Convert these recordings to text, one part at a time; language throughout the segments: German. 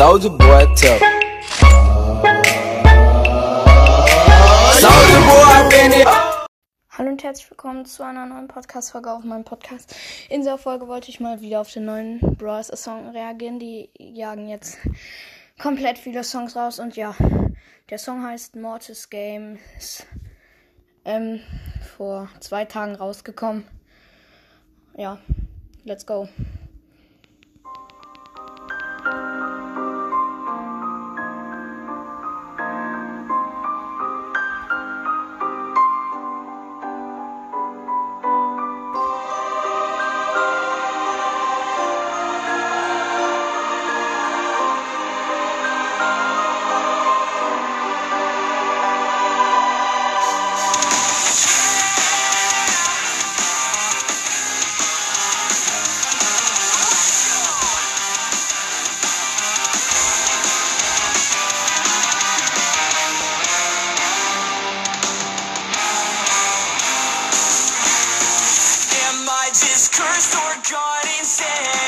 Soldier boy tough. Soldier boy bin. Hallo und herzlich willkommen zu einer neuen Podcast-Folge auf meinem Podcast. In dieser Folge wollte ich mal wieder auf den neuen Brawl Song reagieren. Die jagen jetzt komplett viele Songs raus und ja, der Song heißt Mortis Games. Ähm, vor zwei Tagen rausgekommen. Ja, let's go. yeah.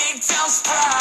Take down.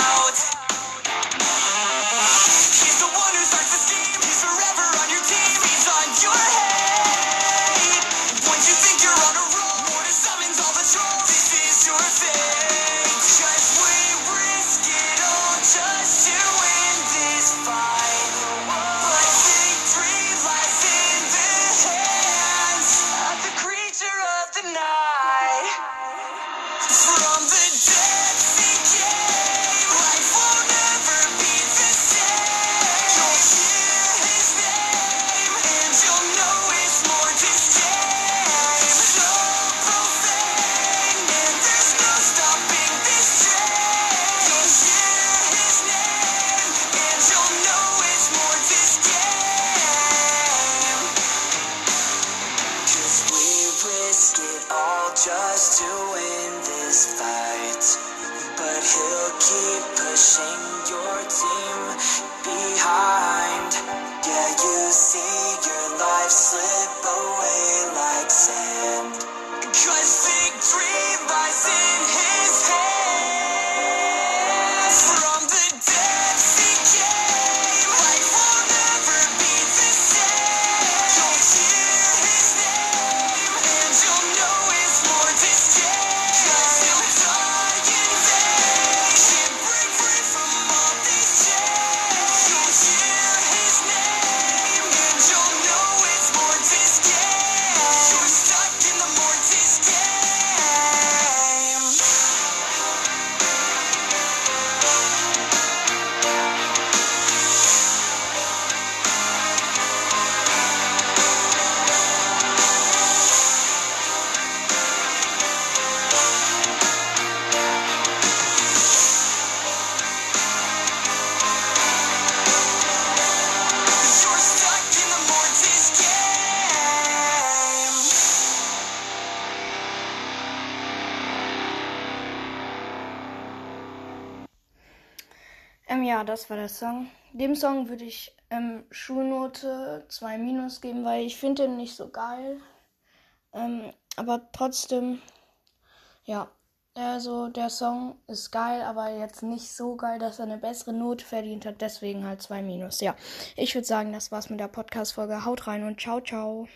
slip away. Ähm, ja, das war der Song. Dem Song würde ich ähm, Schulnote 2 minus geben, weil ich finde ihn nicht so geil. Ähm, aber trotzdem, ja, also der Song ist geil, aber jetzt nicht so geil, dass er eine bessere Note verdient hat. Deswegen halt 2 minus. Ja, ich würde sagen, das war's mit der Podcast-Folge. Haut rein und ciao, ciao.